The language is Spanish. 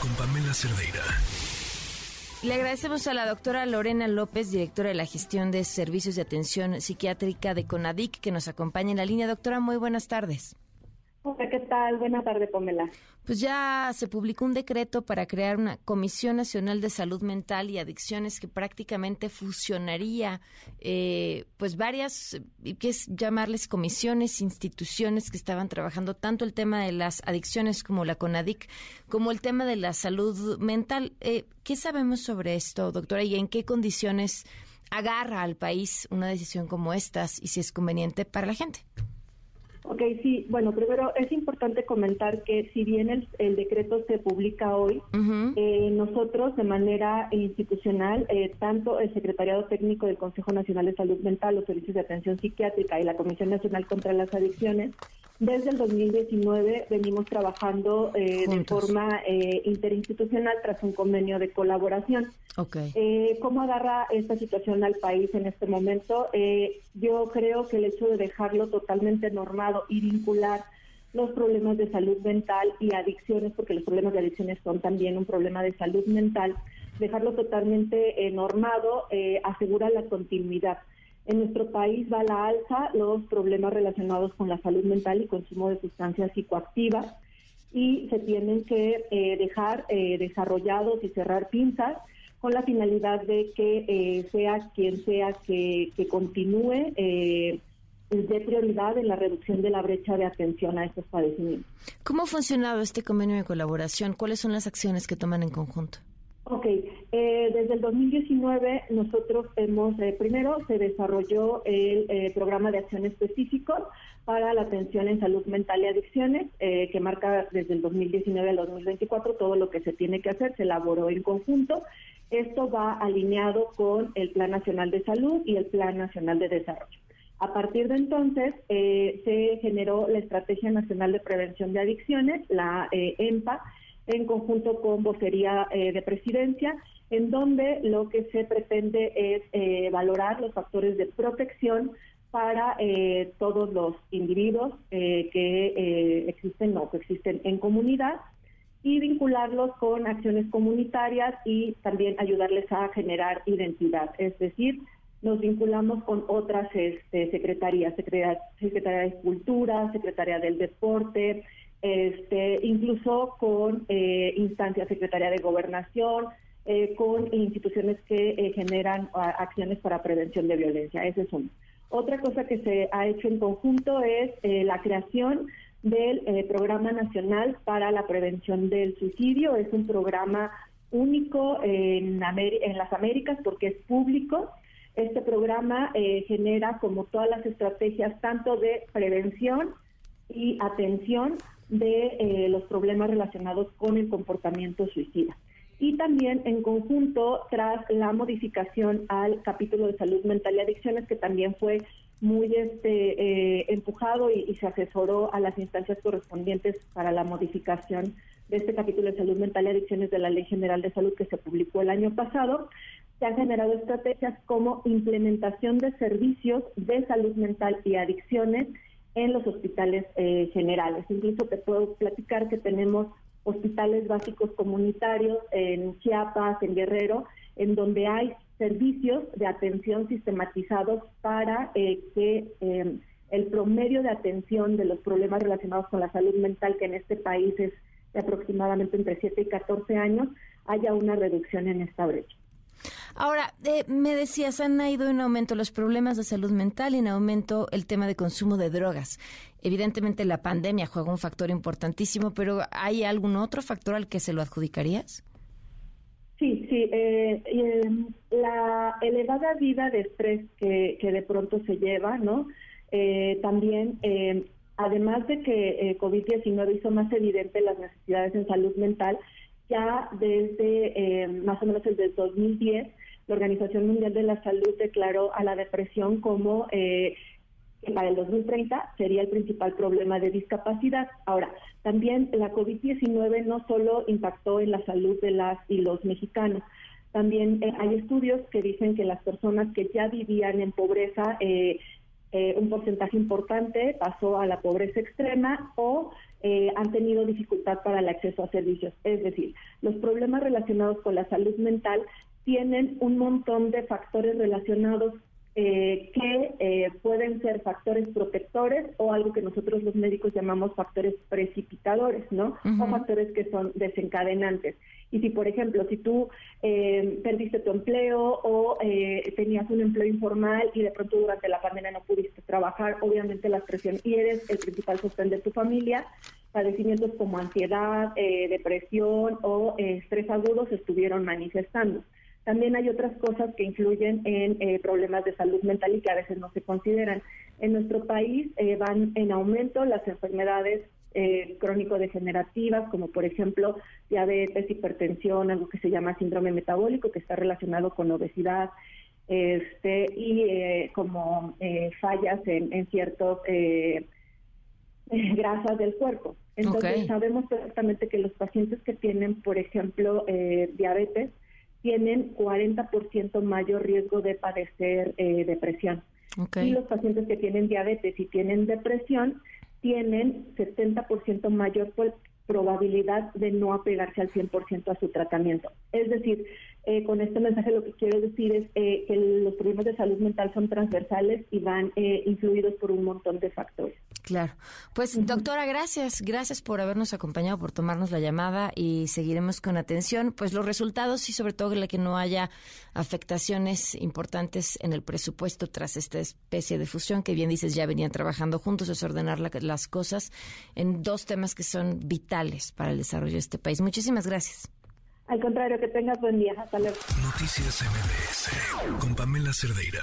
Con Pamela. Le agradecemos a la doctora Lorena López, directora de la gestión de servicios de atención psiquiátrica de CONADIC, que nos acompaña en la línea. Doctora, muy buenas tardes. ¿Qué tal? Buenas tardes, Pamela. Pues ya se publicó un decreto para crear una Comisión Nacional de Salud Mental y Adicciones que prácticamente fusionaría eh, pues varias, que es llamarles comisiones, instituciones que estaban trabajando tanto el tema de las adicciones como la CONADIC, como el tema de la salud mental. Eh, ¿Qué sabemos sobre esto, doctora, y en qué condiciones agarra al país una decisión como estas y si es conveniente para la gente? Ok, sí, bueno, primero es importante comentar que si bien el, decreto se publica hoy, eh, nosotros de manera institucional, eh, tanto el Secretariado Técnico del Consejo Nacional de Salud Mental, los Servicios de Atención Psiquiátrica y la Comisión Nacional contra las Adicciones, desde el 2019 venimos trabajando eh, de forma eh, interinstitucional tras un convenio de colaboración. Okay. Eh, ¿Cómo agarra esta situación al país en este momento? Eh, yo creo que el hecho de dejarlo totalmente normado y vincular los problemas de salud mental y adicciones, porque los problemas de adicciones son también un problema de salud mental, dejarlo totalmente normado asegura la continuidad. En nuestro país va a la alza los problemas relacionados con la salud mental y consumo de sustancias psicoactivas y se tienen que eh, dejar eh, desarrollados y cerrar pinzas con la finalidad de que eh, sea quien sea que, que continúe de prioridad en la reducción de la brecha de atención a estos padecimientos. ¿Cómo ha funcionado este convenio de colaboración? ¿Cuáles son las acciones que toman en conjunto? Ok, eh, desde el 2019 nosotros hemos, eh, primero se desarrolló el eh, programa de acción específico para la atención en salud mental y adicciones, que marca desde el 2019 al 2024 todo lo que se tiene que hacer, se elaboró en conjunto. Esto va alineado con el Plan Nacional de Salud y el Plan Nacional de Desarrollo. A partir de entonces se generó la Estrategia Nacional de Prevención de Adicciones, la EMPA, en conjunto con vocería eh, de presidencia, en donde lo que se pretende es eh, valorar los factores de protección para eh, todos los individuos que existen o que existen en comunidad y vincularlos con acciones comunitarias y también ayudarles a generar identidad. Es decir, nos vinculamos con otras este, secretarías, Secretaría de Cultura, Secretaría del Deporte, este, incluso con eh, instancias Secretaría de Gobernación, eh, con instituciones que eh, generan acciones para prevención de violencia. Ese es uno. Otra cosa que se ha hecho en conjunto es la creación del Programa Nacional para la Prevención del Suicidio. Es un programa único en, en las Américas porque es público. Este programa genera como todas las estrategias tanto de prevención y atención de eh, los problemas relacionados con el comportamiento suicida. Y también en conjunto, tras la modificación al capítulo de salud mental y adicciones, que también fue muy este, eh, empujado y, se asesoró a las instancias correspondientes para la modificación de este capítulo de salud mental y adicciones de la Ley General de Salud que se publicó el año pasado, se han generado estrategias como implementación de servicios de salud mental y adicciones en los hospitales eh, generales. Incluso te puedo platicar que tenemos hospitales básicos comunitarios en Chiapas, en Guerrero, en donde hay servicios de atención sistematizados para eh, que em, el promedio de atención de los problemas relacionados con la salud mental, que en este país es de aproximadamente entre 7 y 14 años, haya una reducción en esta brecha. Ahora, eh, me decías, han ido en aumento los problemas de salud mental y en aumento el tema de consumo de drogas. Evidentemente la pandemia juega un factor importantísimo, pero ¿hay algún otro factor al que se lo adjudicarías? Sí, sí. Eh, eh, la elevada vida de estrés que, de pronto se lleva, ¿no? también, además de que COVID-19 hizo más evidente las necesidades en salud mental, ya desde más o menos el 2010 la Organización Mundial de la Salud declaró a la depresión como eh, que para el 2030 sería el principal problema de discapacidad. Ahora, también la COVID-19 no solo impactó en la salud de las y los mexicanos, también eh, hay estudios que dicen que las personas que ya vivían en pobreza, eh, un porcentaje importante pasó a la pobreza extrema o eh, han tenido dificultad para el acceso a servicios. Es decir, los problemas relacionados con la salud mental tienen un montón de factores relacionados eh, que eh, pueden ser factores protectores o algo que nosotros los médicos llamamos factores precipitadores, ¿no? O factores que son desencadenantes. Y si, por ejemplo, si tú eh, perdiste tu empleo o tenías un empleo informal y de pronto durante la pandemia no pudiste trabajar, obviamente la presión y eres el principal sostén de tu familia, padecimientos como ansiedad, depresión o estrés agudo se estuvieron manifestando. También hay otras cosas que influyen en eh, problemas de salud mental y que a veces no se consideran. En nuestro país eh, van en aumento las enfermedades eh, crónico-degenerativas, como por ejemplo diabetes, hipertensión, algo que se llama síndrome metabólico, que está relacionado con obesidad, este, y como fallas en, en ciertos grasas del cuerpo. Entonces sabemos perfectamente que los pacientes que tienen, por ejemplo, diabetes, tienen 40% mayor riesgo de padecer eh, depresión. Y los pacientes que tienen diabetes y tienen depresión tienen 70% mayor probabilidad de no apegarse al 100% a su tratamiento. Es decir, eh, con este mensaje lo que quiero decir es eh, que los problemas de salud mental son transversales y van eh, influidos por un montón de factores. Claro. Pues doctora, gracias. Gracias por habernos acompañado, por tomarnos la llamada y seguiremos con atención pues los resultados y sobre todo la que no haya afectaciones importantes en el presupuesto tras esta especie de fusión que bien dices ya venían trabajando juntos, es ordenar las cosas en dos temas que son vitales para el desarrollo de este país. Muchísimas gracias. Al contrario, que tengas buen día. Hasta luego. Noticias MBS con Pamela Cerdeira.